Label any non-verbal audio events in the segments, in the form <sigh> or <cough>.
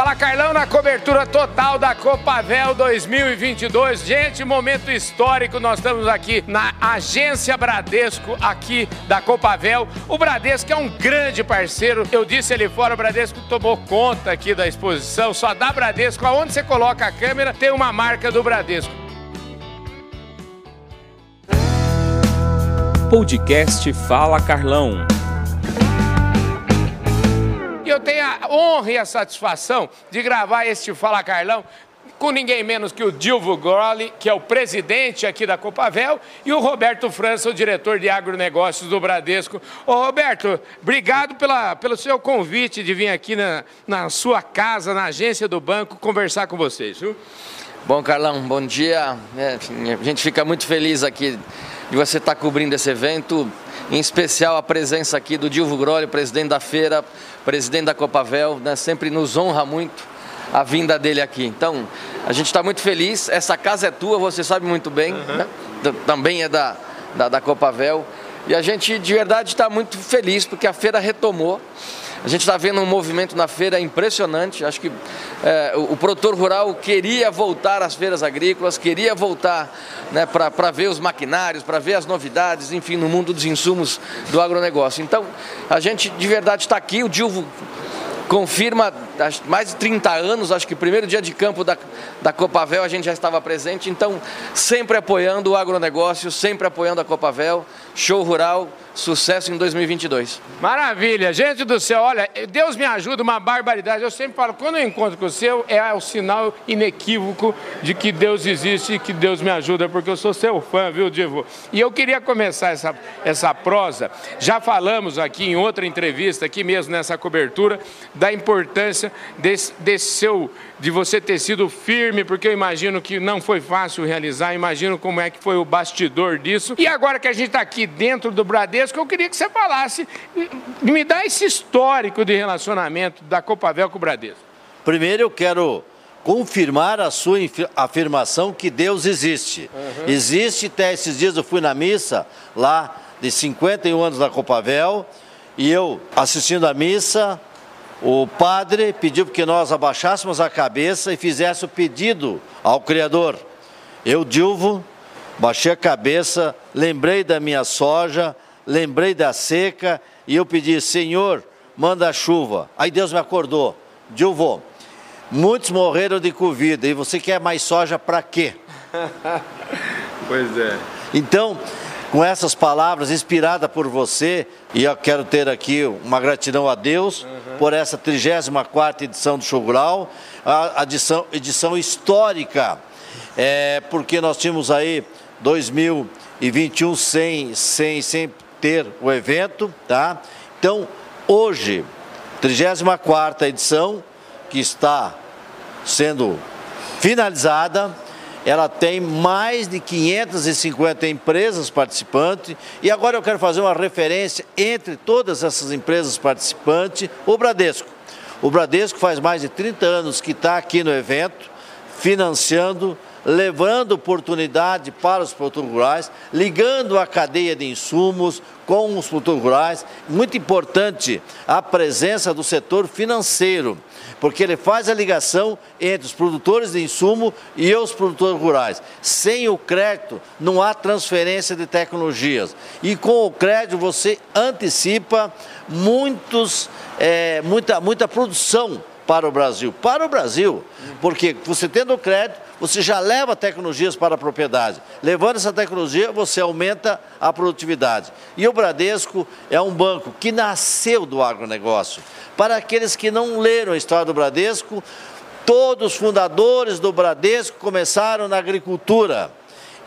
Fala Carlão na cobertura total da Copavel 2022. Gente, momento histórico. Nós estamos aqui na agência Bradesco, aqui da Copavel. O Bradesco é um grande parceiro. Eu disse ali fora, o Bradesco tomou conta aqui da exposição. Só dá Bradesco. Aonde você coloca a câmera, tem uma marca do Bradesco. Podcast Fala Carlão eu tenho a honra e a satisfação de gravar este Fala Carlão com ninguém menos que o Dilvo Grolli, que é o presidente aqui da Copavel, e o Roberto França, o diretor de agronegócios do Bradesco. Ô Roberto, obrigado pela, pelo seu convite de vir aqui na, na sua casa, na agência do banco, conversar com vocês, viu? Bom, Carlão, bom dia. É, a gente fica muito feliz aqui de você estar cobrindo esse evento, em especial a presença aqui do Dilvo Grolli, presidente da feira, presidente da Copavel, né, sempre nos honra muito a vinda dele aqui. Então, a gente está muito feliz. Essa casa é tua, você sabe muito bem, uhum. né? também é da, da, da Copavel. E a gente de verdade está muito feliz porque a feira retomou. A gente está vendo um movimento na feira impressionante. Acho que é, o, o, produtor rural queria voltar às feiras agrícolas, queria voltar né, para ver os maquinários, para ver as novidades, enfim, no mundo dos insumos do agronegócio. Então, a gente de verdade está aqui. O Dilvo confirma mais de 30 anos, acho que primeiro dia de campo da, da Copavel a gente já estava presente, então sempre apoiando o agronegócio, sempre apoiando a Copavel, show rural, Sucesso em 2022. Maravilha, gente do céu, olha, Deus me ajuda, uma barbaridade. Eu sempre falo, quando eu encontro com o seu, é o sinal inequívoco de que Deus existe e que Deus me ajuda, porque eu sou seu fã, viu, Divo? E eu queria começar essa, essa prosa. Já falamos aqui em outra entrevista, aqui mesmo nessa cobertura, da importância desse, desse seu de você ter sido firme, porque eu imagino que não foi fácil realizar, imagino como é que foi o bastidor disso. E agora que a gente está aqui dentro do Bradesco, eu queria que você falasse, me dá esse histórico de relacionamento da Copavel com o Bradesco. Primeiro eu quero confirmar a sua afirmação que Deus existe. Uhum. Existe, até esses dias eu fui na missa lá de 51 anos da Copavel, e eu assistindo a missa, o padre pediu que nós abaixássemos a cabeça e fizesse o pedido ao Criador. Eu, Dilvo, baixei a cabeça, lembrei da minha soja, lembrei da seca e eu pedi, Senhor, manda chuva. Aí Deus me acordou. Dilvo, muitos morreram de Covid e você quer mais soja para quê? <laughs> pois é. Então, com essas palavras inspiradas por você, e eu quero ter aqui uma gratidão a Deus uhum. por essa 34 edição do Show Rural, a edição, edição histórica, é, porque nós tínhamos aí 2021 sem, sem, sem ter o evento, tá? Então, hoje, 34 edição, que está sendo finalizada, ela tem mais de 550 empresas participantes e agora eu quero fazer uma referência entre todas essas empresas participantes, o Bradesco. O Bradesco faz mais de 30 anos que está aqui no evento, financiando, levando oportunidade para os produtores rurais, ligando a cadeia de insumos com os produtores rurais. Muito importante a presença do setor financeiro porque ele faz a ligação entre os produtores de insumo e os produtores rurais. Sem o crédito, não há transferência de tecnologias. E com o crédito, você antecipa muitos, é, muita, muita produção para o Brasil. Para o Brasil, porque você tendo o crédito, você já leva tecnologias para a propriedade. Levando essa tecnologia, você aumenta a produtividade. E o Bradesco é um banco que nasceu do agronegócio. Para aqueles que não leram a história do Bradesco, todos os fundadores do Bradesco começaram na agricultura.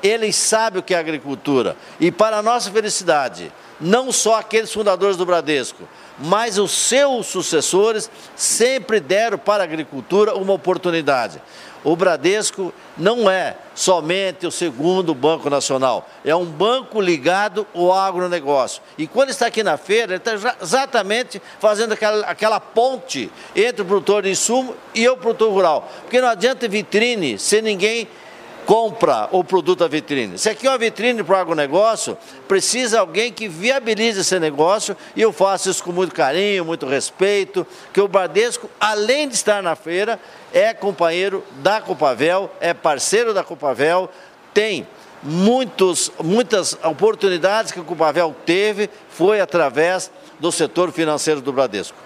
Eles sabem o que é agricultura. E para a nossa felicidade, não só aqueles fundadores do Bradesco, mas os seus sucessores sempre deram para a agricultura uma oportunidade. O Bradesco não é somente o segundo banco nacional, é um banco ligado ao agronegócio. E quando está aqui na feira, ele está exatamente fazendo aquela, aquela ponte entre o produtor de insumo e o produtor rural. Porque não adianta vitrine se ninguém compra o produto da vitrine. Se aqui é uma vitrine para o agronegócio, precisa alguém que viabilize esse negócio e eu faço isso com muito carinho, muito respeito, que o Bradesco, além de estar na feira, é companheiro da Copavel, é parceiro da Copavel, tem muitos, muitas oportunidades que o Copavel teve, foi através do setor financeiro do Bradesco.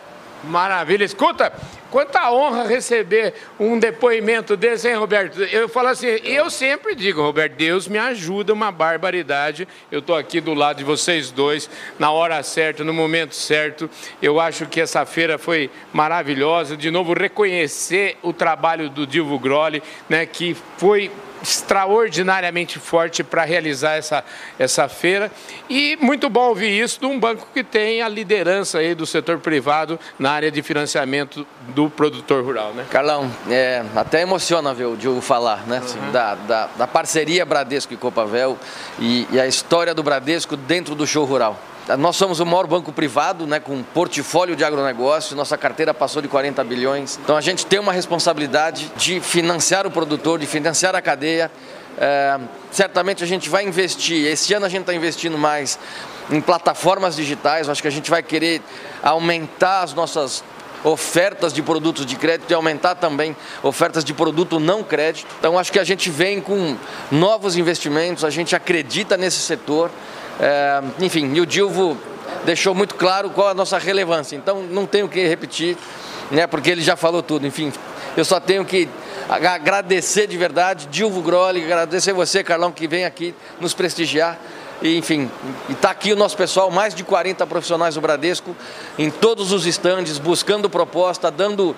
Maravilha. Escuta, quanta honra receber um depoimento desse, hein, Roberto? Eu falo assim, eu sempre digo, Roberto, Deus me ajuda uma barbaridade. Eu estou aqui do lado de vocês dois, na hora certa, no momento certo. Eu acho que essa feira foi maravilhosa. De novo, reconhecer o trabalho do Dilvo Groli, né, que foi extraordinariamente forte para realizar essa, essa feira. E muito bom ouvir isso de um banco que tem a liderança aí do setor privado na área de financiamento do produtor rural. Né? Carlão, é, até emociona ver o Diogo falar né? Assim, uhum. da, da, da, parceria Bradesco e Copavel e, e a história do Bradesco dentro do show rural. Nós somos o maior banco privado, né, com um portfólio de agronegócio, nossa carteira passou de 40 bilhões. Então a gente tem uma responsabilidade de financiar o produtor, de financiar a cadeia. É, certamente a gente vai investir, esse ano a gente está investindo mais em plataformas digitais, acho que a gente vai querer aumentar as nossas ofertas de produtos de crédito e aumentar também ofertas de produto não crédito. Então acho que a gente vem com novos investimentos, a gente acredita nesse setor. É, enfim, e o Dilvo deixou muito claro qual a nossa relevância, então não tenho que repetir, né, porque ele já falou tudo. Enfim, eu só tenho que agradecer de verdade, Dilvo Groli, agradecer você, Carlão, que vem aqui nos prestigiar. Enfim, está aqui o nosso pessoal, mais de 40 profissionais do Bradesco, em todos os estandes, buscando proposta, dando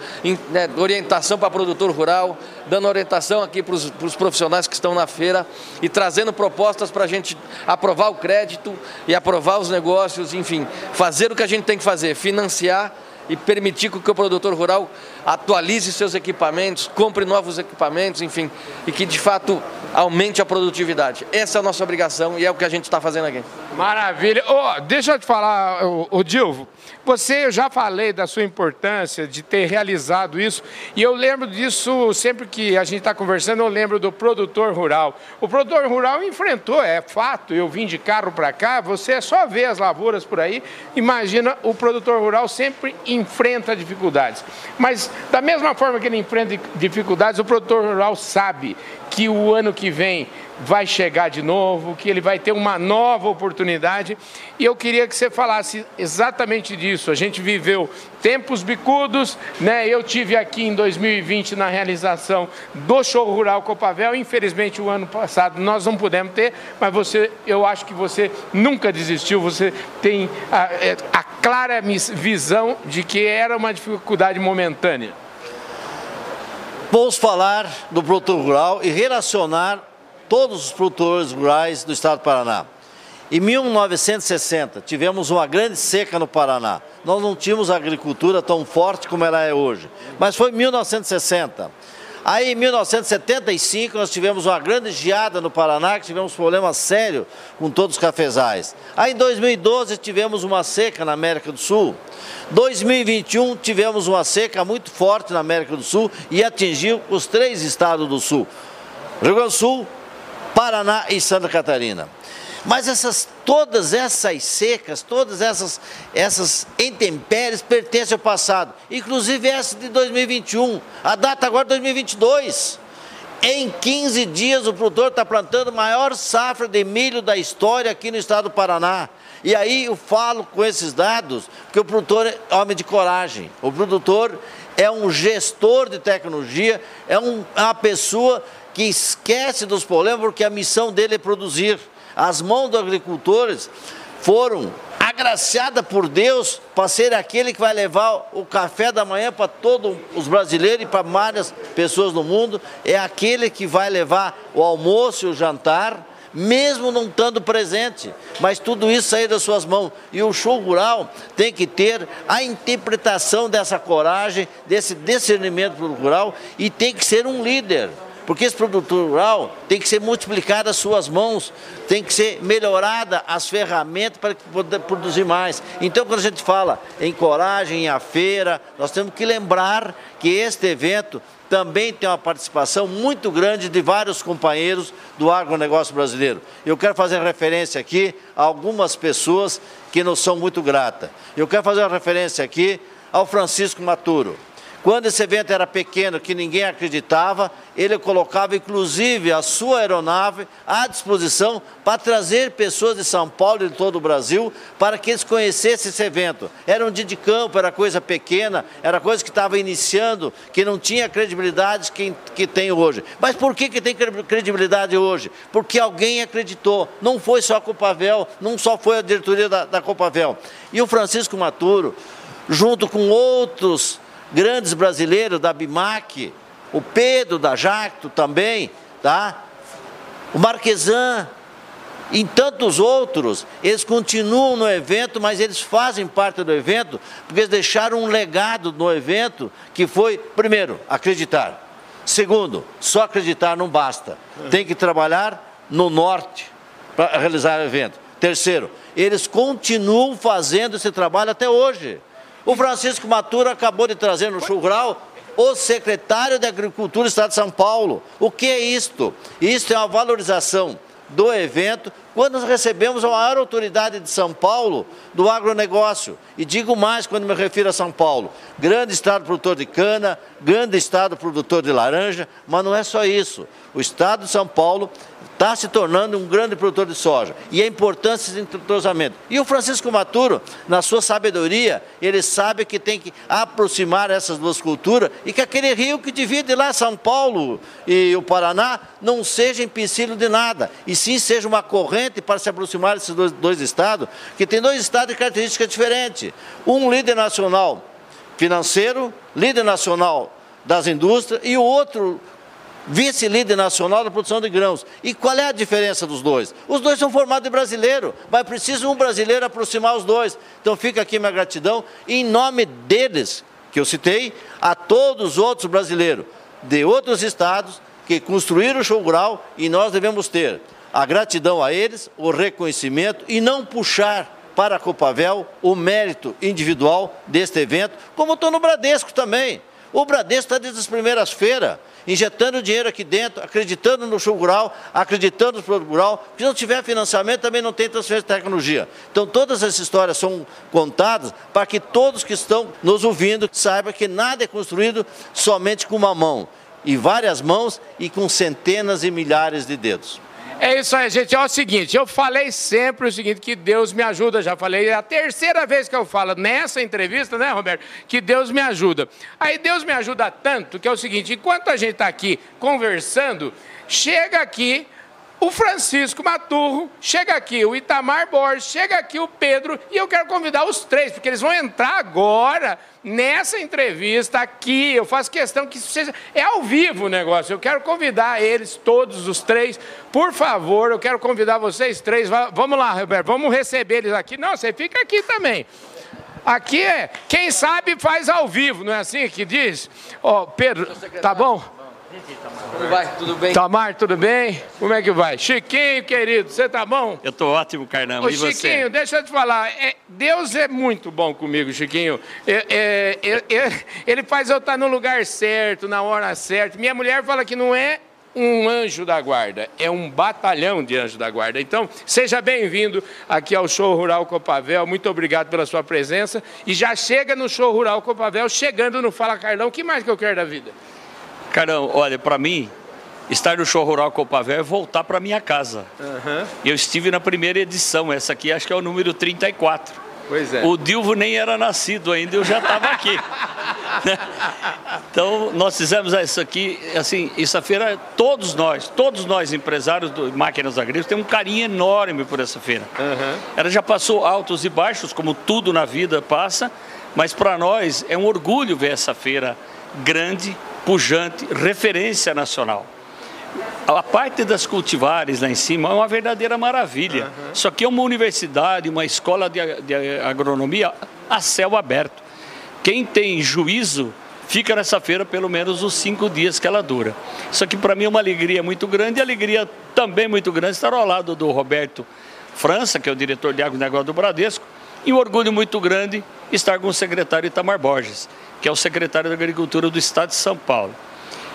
né, orientação para produtor rural, dando orientação aqui para os profissionais que estão na feira e trazendo propostas para a gente aprovar o crédito e aprovar os negócios, enfim, fazer o que a gente tem que fazer, financiar e permitir que o produtor rural atualize seus equipamentos, compre novos equipamentos, enfim, e que de fato aumente a produtividade. Essa é a nossa obrigação e é o que a gente está fazendo aqui. Maravilha. Oh, deixa eu te falar, o, o Dilvo, você, eu já falei da sua importância de ter realizado isso, e eu lembro disso sempre que a gente está conversando, eu lembro do produtor rural. O produtor rural enfrentou, é fato, eu vim de carro para cá, você é só ver as lavouras por aí, imagina, o produtor rural sempre enfrenta dificuldades. Mas da mesma forma que ele enfrenta dificuldades, o produtor rural sabe que o ano que vem vai chegar de novo, que ele vai ter uma nova oportunidade. E eu queria que você falasse exatamente disso. A gente viveu tempos bicudos, né? Eu tive aqui em 2020 na realização do Show Rural Copavel. Infelizmente o ano passado nós não pudemos ter, mas você, eu acho que você nunca desistiu. Você tem a, é, a clara visão de que era uma dificuldade momentânea. Vamos falar do produtor rural e relacionar todos os produtores rurais do estado do Paraná. Em 1960, tivemos uma grande seca no Paraná. Nós não tínhamos agricultura tão forte como ela é hoje. Mas foi em 1960. Aí, em 1975, nós tivemos uma grande geada no Paraná, que tivemos problema sério com todos os cafezais. Aí, em 2012, tivemos uma seca na América do Sul. 2021, tivemos uma seca muito forte na América do Sul e atingiu os três estados do Sul. Rio Grande do Sul, Paraná e Santa Catarina. Mas essas, todas essas secas, todas essas, essas intempéries pertencem ao passado, inclusive essa de 2021, a data agora é 2022. Em 15 dias o produtor está plantando a maior safra de milho da história aqui no estado do Paraná. E aí eu falo com esses dados, porque o produtor é homem de coragem. O produtor é um gestor de tecnologia, é, um, é uma pessoa que esquece dos problemas porque a missão dele é produzir. As mãos dos agricultores foram agraciadas por Deus para ser aquele que vai levar o café da manhã para todos os brasileiros e para várias pessoas do mundo. É aquele que vai levar o almoço e o jantar, mesmo não estando presente, mas tudo isso sair das suas mãos. E o show rural tem que ter a interpretação dessa coragem, desse discernimento rural e tem que ser um líder Porque esse produtor rural tem que ser multiplicado as suas mãos, tem que ser melhorada as ferramentas para poder produzir mais. Então, quando a gente fala em coragem, em a feira, nós temos que lembrar que este evento também tem uma participação muito grande de vários companheiros do agronegócio brasileiro. Eu quero fazer referência aqui a algumas pessoas que nos são muito gratas. Eu quero fazer uma referência aqui ao Francisco Maturo. Quando esse evento era pequeno, que ninguém acreditava, ele colocava inclusive a sua aeronave à disposição para trazer pessoas de São Paulo e de todo o Brasil para que eles conhecessem esse evento. Era um dia de campo, era coisa pequena, era coisa que estava iniciando, que não tinha credibilidade que, que tem hoje. Mas por que, que tem credibilidade hoje? Porque alguém acreditou. Não foi só a Copavel, não só foi a diretoria da, da Copavel. E o Francisco Maturo, junto com outros grandes brasileiros da Bimac, o Pedro da Jacto também, tá? O Marquesan e tantos outros, eles continuam no evento, mas eles fazem parte do evento, porque eles deixaram um legado no evento que foi, primeiro, acreditar. Segundo, só acreditar não basta. Tem que trabalhar no norte para realizar o evento. Terceiro, eles continuam fazendo esse trabalho até hoje. O Francisco Matura acabou de trazer no Chugral o secretário de Agricultura do Estado de São Paulo. O que é isto? Isto é uma valorização do evento quando nós recebemos a maior autoridade de São Paulo do agronegócio. E digo mais quando me refiro a São Paulo: grande estado produtor de cana, grande estado produtor de laranja, mas não é só isso. O estado de São Paulo está se tornando um grande produtor de soja. E a importância desse entrosamento. E o Francisco Maturo, na sua sabedoria, ele sabe que tem que aproximar essas duas culturas e que aquele rio que divide lá São Paulo e o Paraná não seja empecilho de nada, e sim seja uma corrente para se aproximar desses dois, dois estados, que tem dois estados de características diferentes. Um líder nacional financeiro, líder nacional das indústrias, e o outro vice-líder nacional da produção de grãos. E qual é a diferença dos dois? Os dois são formados de brasileiro, mas precisa um brasileiro aproximar os dois. Então fica aqui minha gratidão, em nome deles, que eu citei, a todos os outros brasileiros de outros estados que construíram o show rural e nós devemos ter a gratidão a eles, o reconhecimento e não puxar para a Copavel o mérito individual deste evento, como estou no Bradesco também. O Bradesco está desde as primeiras feiras injetando dinheiro aqui dentro, acreditando no show rural, acreditando no produto rural. Se não tiver financiamento, também não tem transferência de tecnologia. Então, todas essas histórias são contadas para que todos que estão nos ouvindo saibam que nada é construído somente com uma mão, e várias mãos e com centenas e milhares de dedos. É isso aí, gente. É o seguinte, eu falei sempre o seguinte, que Deus me ajuda. Já falei, é a terceira vez que eu falo nessa entrevista, né, Roberto? Que Deus me ajuda. Aí Deus me ajuda tanto que é o seguinte, enquanto a gente está aqui conversando, chega aqui o Francisco Maturro, chega aqui o Itamar Borges, chega aqui o Pedro, e eu quero convidar os três, porque eles vão entrar agora nessa entrevista aqui. Eu faço questão que seja. É ao vivo o negócio. Eu quero convidar eles, todos os três, por favor, eu quero convidar vocês três. Vamos lá, Roberto, vamos receber eles aqui. Não, você fica aqui também. Aqui é, quem sabe faz ao vivo, não é assim que diz? Ó, oh, Pedro, tá bom? Como vai? Tudo bem? Tamar, tudo bem? Como é que vai? Chiquinho, querido, você tá bom? Eu tô ótimo, Carnão. Ô, e você? Chiquinho, deixa eu te falar. É, Deus é muito bom comigo, Chiquinho. É, é, é, é ele faz eu estar no lugar certo, na hora certa. Minha mulher fala que não é um anjo da guarda, é um batalhão de anjo da guarda. Então, seja bem-vindo aqui ao Show Rural Copavel. Muito obrigado pela sua presença. E já chega no Show Rural Copavel, chegando no Fala Carlão. O que mais que eu quero da vida? Carão, olha, para mim, estar no show rural Copavel é voltar para minha casa. Uhum. Eu estive na primeira edição, essa aqui acho que é o número 34. Pois é. O Dilvo nem era nascido ainda, eu já estava aqui. <laughs> então, nós fizemos isso aqui, assim, essa feira, todos nós, todos nós empresários de máquinas agrícolas, temos um carinho enorme por essa feira. Uhum. Ela já passou altos e baixos, como tudo na vida passa, mas para nós é um orgulho ver essa feira grande, pujante, referência nacional. A parte das cultivares lá em cima é uma verdadeira maravilha. Uhum. Isso aqui é uma universidade, uma escola de, de agronomia a céu aberto. Quem tem juízo fica nessa feira pelo menos os cinco dias que ela dura. Isso aqui para mim é uma alegria muito grande e alegria também muito grande estar ao lado do Roberto França, que é o diretor de agronegócio do Bradesco, e um orgulho muito grande estar com o secretário Itamar Borges, que é o secretário da Agricultura do Estado de São Paulo.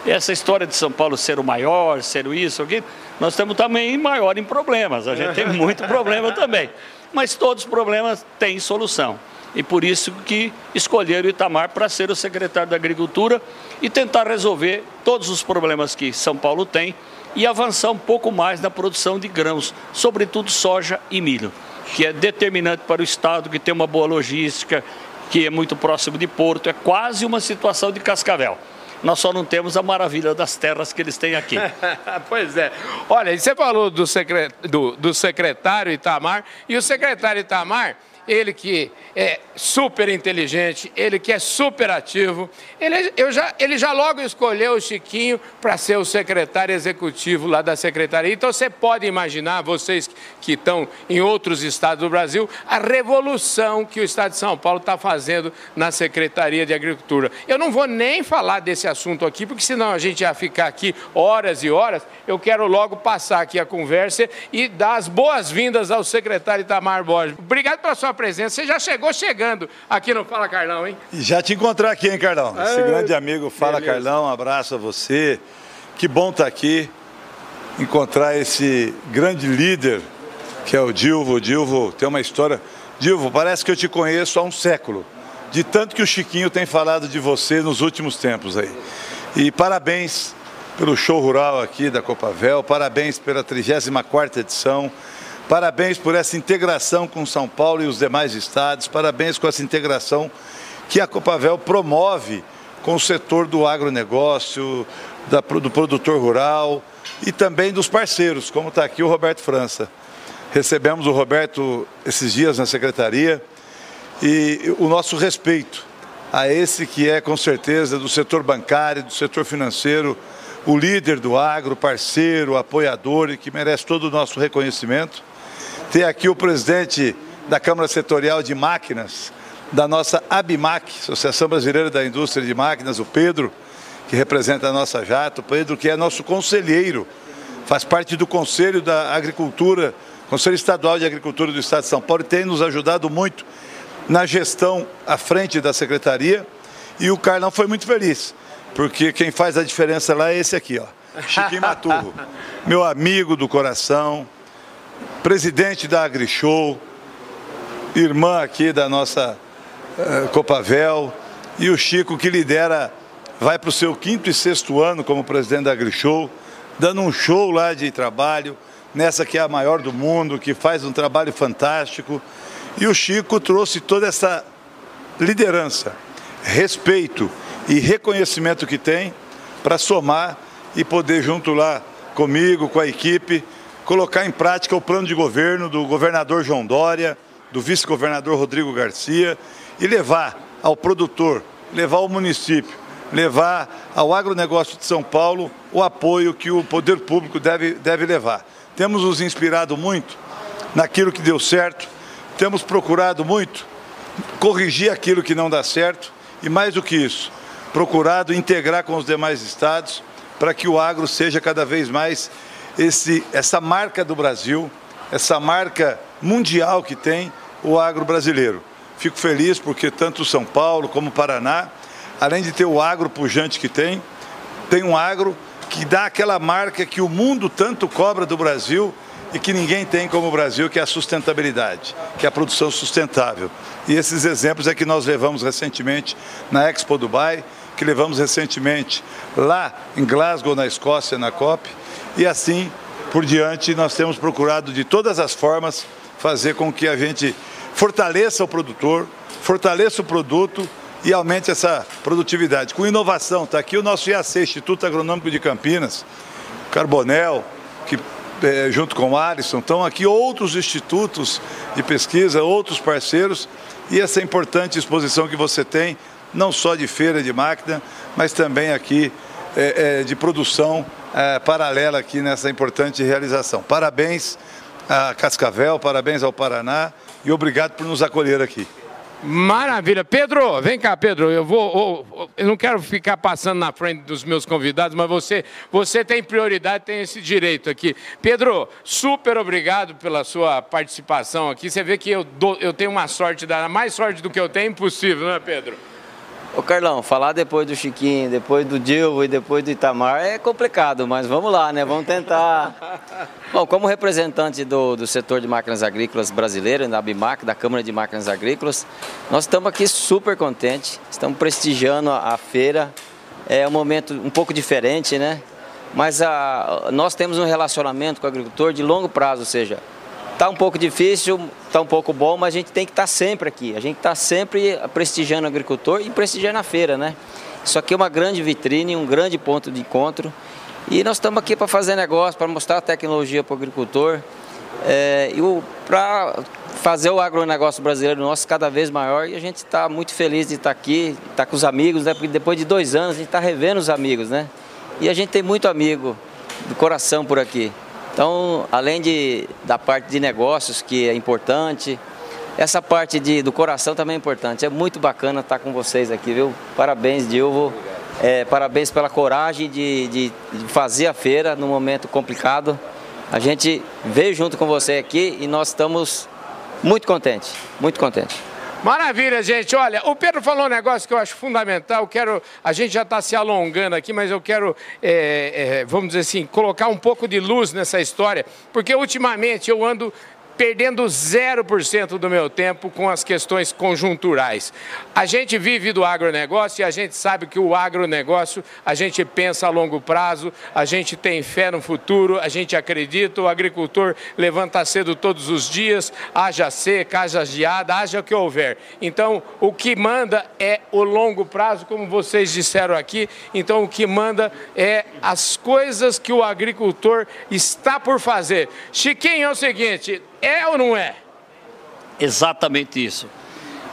Essa história de São Paulo ser o maior, ser o isso, aquilo, nós estamos também maior em problemas. A gente tem <laughs> muito problema também. Mas todos os problemas têm solução. E por isso que escolheram o Itamar para ser o secretário da Agricultura e tentar resolver todos os problemas que São Paulo tem e avançar um pouco mais na produção de grãos, sobretudo soja e milho, que é determinante para o Estado, que tem uma boa logística, que é muito próximo de Porto, é quase uma situação de Cascavel. Nós só não temos a maravilha das terras que eles têm aqui. <laughs> pois é. Olha, você falou do secretário Itamar, e o secretário Itamar ele que é super inteligente, ele que é super ativo, ele, eu já, ele já logo escolheu o Chiquinho para ser o secretário executivo lá da secretaria. Então você pode imaginar, vocês que estão em outros estados do Brasil, a revolução que o estado de São Paulo está fazendo na Secretaria de Agricultura. Eu não vou nem falar desse assunto aqui, porque senão a gente ia ficar aqui horas e horas. Eu quero logo passar aqui a conversa e dar as boas-vindas ao secretário Itamar Borges. Obrigado pela sua presença. Você já chegou chegando aqui no Fala Carlão, hein? E já te encontrar aqui, hein, Carlão? Esse ah, grande amigo Fala beleza. Carlão, um abraço a você. Que bom estar tá aqui, encontrar esse grande líder que é o Dilvo. O Dilvo tem uma história. Dilvo, parece que eu te conheço há um século, de tanto que o Chiquinho tem falado de você nos últimos tempos aí. E parabéns pelo show rural aqui da Copavel, parabéns pela 34ª edição. Parabéns por essa integração com São Paulo e os demais estados. Parabéns com essa integração que a Copavel promove com o setor do agronegócio, do produtor rural e também dos parceiros, como está aqui o Roberto França. Recebemos o Roberto esses dias na secretaria e o nosso respeito a esse que é, com certeza, do setor bancário, do setor financeiro, o líder do agro, parceiro, apoiador e que merece todo o nosso reconhecimento. Tem aqui o presidente da Câmara Setorial de Máquinas, da nossa ABMAC, Associação Brasileira da Indústria de Máquinas, o Pedro, que representa a nossa Jato, o Pedro que é nosso conselheiro, faz parte do Conselho da Agricultura, Conselho Estadual de Agricultura do Estado de São Paulo, e tem nos ajudado muito na gestão à frente da secretaria. E o Carlão foi muito feliz, porque quem faz a diferença lá é esse aqui, ó, Chiquinho Maturro, <laughs> meu amigo do coração, presidente da AgriShow, irmã aqui da nossa uh, Copavel, e o Chico que lidera, vai para o seu quinto e sexto ano como presidente da AgriShow, dando um show lá de trabalho, nessa que é a maior do mundo, que faz um trabalho fantástico. E o Chico trouxe toda essa liderança, respeito e reconhecimento que tem para somar e poder junto lá comigo, com a equipe, colocar em prática o plano de governo do governador João Dória, do vice-governador Rodrigo Garcia e levar ao produtor, levar ao município, levar ao agronegócio de São Paulo o apoio que o poder público deve, deve levar. Temos nos inspirado muito naquilo que deu certo, temos procurado muito corrigir aquilo que não dá certo e, mais do que isso, procurado integrar com os demais estados para que o agro seja cada vez mais esse, essa marca do Brasil, essa marca mundial que tem o agro brasileiro. Fico feliz porque tanto São Paulo como Paraná, além de ter o agro pujante que tem, tem um agro que dá aquela marca que o mundo tanto cobra do Brasil e que ninguém tem como o Brasil, que é a sustentabilidade, que é a produção sustentável. E esses exemplos é que nós levamos recentemente na Expo Dubai, que levamos recentemente lá em Glasgow, na Escócia, na COP, e assim por diante nós temos procurado de todas as formas fazer com que a gente fortaleça o produtor, fortaleça o produto e aumente essa produtividade. Com inovação, está aqui o nosso IAC, Instituto Agronômico de Campinas, Carbonel, que é, junto com o Alisson, estão aqui outros institutos de pesquisa, outros parceiros, e essa importante exposição que você tem, não só de feira de máquina, mas também aqui é, é, de produção é, paralela aqui nessa importante realização. Parabéns a Cascavel, parabéns ao Paraná e obrigado por nos acolher aqui. Maravilha. Pedro, vem cá, Pedro. Eu vou. Eu não quero ficar passando na frente dos meus convidados, mas você, você tem prioridade, tem esse direito aqui. Pedro, super obrigado pela sua participação aqui. Você vê que eu, dou, eu tenho uma sorte, mais sorte do que eu tenho, impossível, não é, Pedro? Ô Carlão, falar depois do Chiquinho, depois do Dilvo e depois do Itamar é complicado, mas vamos lá, né? Vamos tentar. <laughs> Bom, como representante do, do setor de máquinas agrícolas brasileiro, da BIMAC, da Câmara de Máquinas Agrícolas, nós estamos aqui super contentes, estamos prestigiando a, a feira. É um momento um pouco diferente, né? Mas a, nós temos um relacionamento com o agricultor de longo prazo, ou seja, Está um pouco difícil, está um pouco bom, mas a gente tem que estar tá sempre aqui. A gente está sempre prestigiando o agricultor e prestigiando a feira, né? Isso aqui é uma grande vitrine, um grande ponto de encontro. E nós estamos aqui para fazer negócio, para mostrar a tecnologia para o agricultor. É, e para fazer o agronegócio brasileiro nosso cada vez maior. E a gente está muito feliz de estar tá aqui, estar tá com os amigos, né? Porque depois de dois anos a gente está revendo os amigos, né? E a gente tem muito amigo do coração por aqui. Então, além de, da parte de negócios, que é importante, essa parte de, do coração também é importante. É muito bacana estar com vocês aqui, viu? Parabéns, Dilvo. É, parabéns pela coragem de, de, de fazer a feira num momento complicado. A gente veio junto com você aqui e nós estamos muito contentes, muito contentes. Maravilha, gente. Olha, o Pedro falou um negócio que eu acho fundamental. Quero, a gente já está se alongando aqui, mas eu quero, é, é, vamos dizer assim, colocar um pouco de luz nessa história, porque ultimamente eu ando perdendo 0% do meu tempo com as questões conjunturais. A gente vive do agronegócio e a gente sabe que o agronegócio, a gente pensa a longo prazo, a gente tem fé no futuro, a gente acredita, o agricultor levanta cedo todos os dias, haja seca, haja geada, haja o que houver. Então, o que manda é o longo prazo, como vocês disseram aqui. Então, o que manda é as coisas que o agricultor está por fazer. Chiquinho, é o seguinte, é ou não é? Exatamente isso.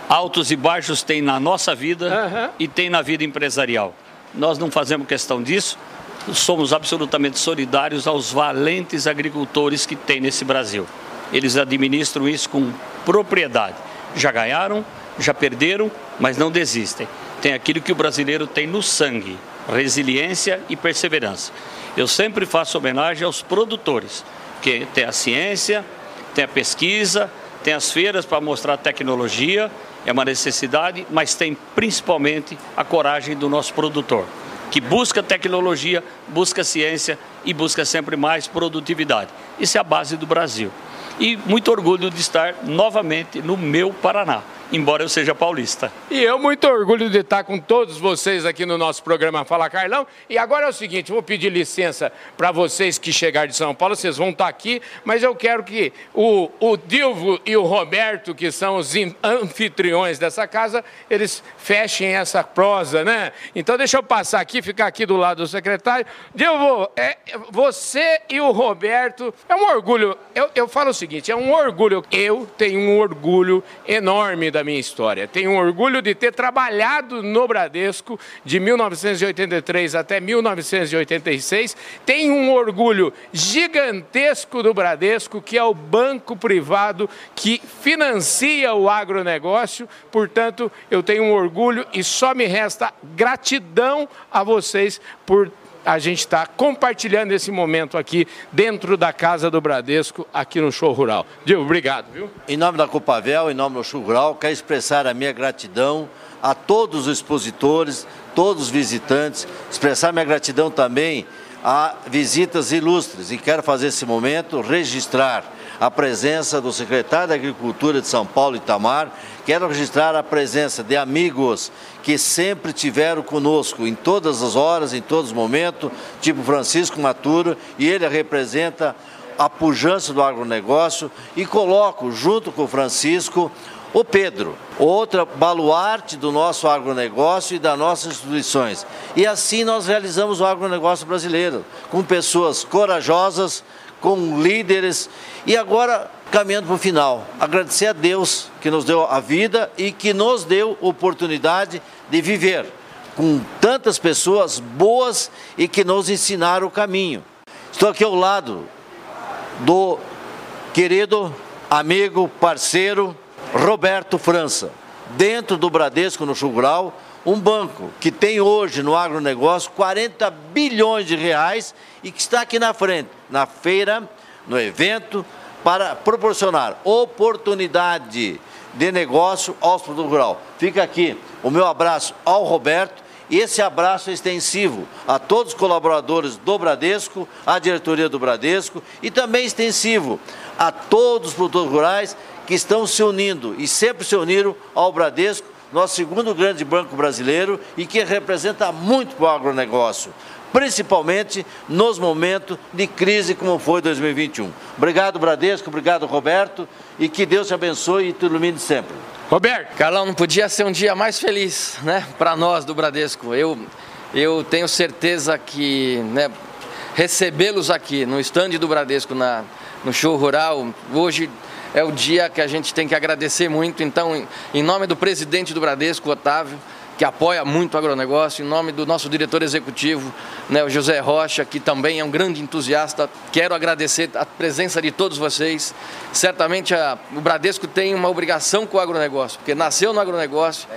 Altos e baixos tem na nossa vida uhum. e tem na vida empresarial. Nós não fazemos questão disso, somos absolutamente solidários aos valentes agricultores que tem nesse Brasil. Eles administram isso com propriedade. Já ganharam, já perderam, mas não desistem. Tem aquilo que o brasileiro tem no sangue: resiliência e perseverança. Eu sempre faço homenagem aos produtores, que tem a ciência, tem a pesquisa, tem as feiras para mostrar tecnologia, é uma necessidade, mas tem principalmente a coragem do nosso produtor, que busca tecnologia, busca ciência e busca sempre mais produtividade. Isso é a base do Brasil. E muito orgulho de estar novamente no meu Paraná embora eu seja paulista. E eu muito orgulho de estar com todos vocês aqui no nosso programa Fala Carlão. E agora é o seguinte, vou pedir licença para vocês que chegaram de São Paulo, vocês vão estar aqui, mas eu quero que o, o Dilvo e o Roberto, que são os anfitriões dessa casa, eles fechem essa prosa, né? Então deixa eu passar aqui, ficar aqui do lado do secretário. Dilvo, é, você e o Roberto, é um orgulho, eu, eu falo o seguinte, é um orgulho, eu tenho um orgulho enorme da da minha história. Tenho orgulho de ter trabalhado no Bradesco de 1983 até 1986. Tenho um orgulho gigantesco do Bradesco, que é o banco privado que financia o agronegócio. Portanto, eu tenho um orgulho e só me resta gratidão a vocês por a gente está compartilhando esse momento aqui dentro da Casa do Bradesco, aqui no Show Rural. Diego, obrigado, viu? Em nome da Copavel, em nome do Show Rural, quero expressar a minha gratidão a todos os expositores, todos os visitantes, expressar minha gratidão também a visitas ilustres e quero fazer esse momento registrar a presença do secretário da Agricultura de São Paulo, Itamar. Quero registrar a presença de amigos que sempre tiveram conosco em todas as horas, em todos os momentos, tipo Francisco Maturo, e ele representa a pujança do agronegócio e coloco junto com o Francisco o Pedro, outra baluarte do nosso agronegócio e das nossas instituições. E assim nós realizamos o agronegócio brasileiro, com pessoas corajosas, com líderes. E agora, caminhando para o final, agradecer a Deus que nos deu a vida e que nos deu oportunidade de viver com tantas pessoas boas e que nos ensinaram o caminho. Estou aqui ao lado do querido amigo, parceiro Roberto França, dentro do Bradesco no Chugural, um banco que tem hoje no agronegócio 40 bilhões de reais e que está aqui na frente, na feira, no evento, para proporcionar oportunidade de negócio aos produtores rurais. Fica aqui o meu abraço ao Roberto e esse abraço é extensivo a todos os colaboradores do Bradesco, à diretoria do Bradesco e também extensivo a todos os produtores rurais que estão se unindo e sempre se uniram ao Bradesco, nosso segundo grande banco brasileiro e que representa muito para o agronegócio principalmente nos momentos de crise como foi 2021. Obrigado, Bradesco, obrigado, Roberto, e que Deus te abençoe e te ilumine sempre. Roberto. Carlão, não podia ser um dia mais feliz, né, para nós do Bradesco. Eu, eu tenho certeza que né, recebê-los aqui no estande do Bradesco, na, no show rural, hoje é o dia que a gente tem que agradecer muito. Então, em nome do presidente do Bradesco, Otávio, que apoia muito o agronegócio, em nome do nosso diretor executivo, né, o José Rocha, que também é um grande entusiasta. Quero agradecer a presença de todos vocês. Certamente a, o Bradesco tem uma obrigação com o agronegócio, porque nasceu no agronegócio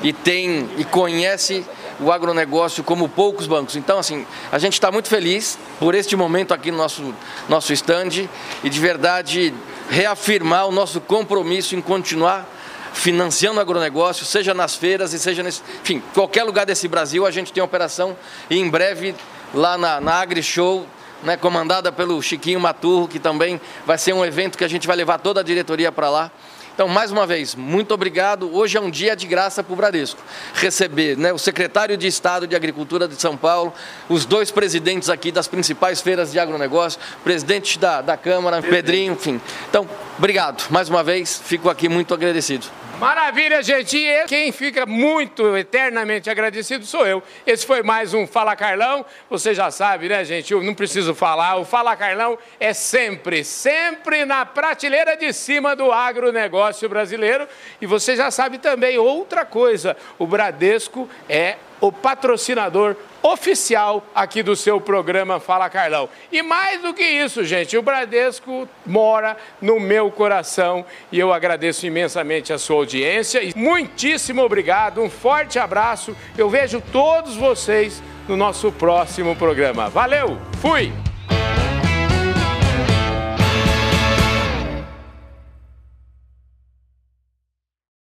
e tem e conhece o agronegócio como poucos bancos. Então, assim, a gente está muito feliz por este momento aqui no nosso, nosso stand e de verdade reafirmar o nosso compromisso em continuar financiando agronegócio, seja nas feiras e seja nesse. Enfim, qualquer lugar desse Brasil a gente tem operação e em breve lá na, na AgriShow. Né, comandada pelo Chiquinho Maturro, que também vai ser um evento que a gente vai levar toda a diretoria para lá. Então, mais uma vez, muito obrigado. Hoje é um dia de graça para o Bradesco. Receber né, o secretário de Estado de Agricultura de São Paulo, os dois presidentes aqui das principais feiras de agronegócio, presidente da, da Câmara, Pedrinho, enfim. Então, obrigado. Mais uma vez, fico aqui muito agradecido. Maravilha, gente. E quem fica muito eternamente agradecido sou eu. Esse foi mais um Fala Carlão. Você já sabe, né, gente? Eu não preciso falar. O Fala Carlão é sempre, sempre na prateleira de cima do agronegócio brasileiro. E você já sabe também outra coisa: o Bradesco é o patrocinador oficial aqui do seu programa Fala Carlão. E mais do que isso, gente, o Bradesco mora no meu coração e eu agradeço imensamente a sua audiência. E muitíssimo obrigado, um forte abraço. Eu vejo todos vocês no nosso próximo programa. Valeu, fui!